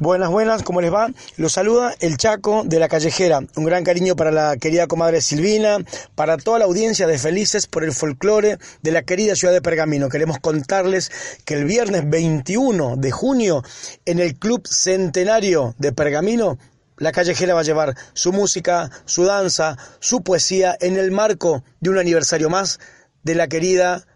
Buenas, buenas, ¿cómo les va? Los saluda el Chaco de la Callejera. Un gran cariño para la querida comadre Silvina, para toda la audiencia de Felices por el folclore de la querida ciudad de Pergamino. Queremos contarles que el viernes 21 de junio en el Club Centenario de Pergamino la callejera va a llevar su música, su danza, su poesía en el marco de un aniversario más de la querida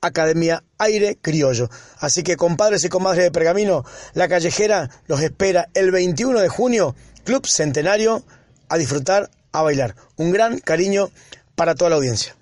Academia Aire Criollo. Así que compadres y comadres de Pergamino, la callejera los espera el 21 de junio, Club Centenario, a disfrutar, a bailar. Un gran cariño para toda la audiencia.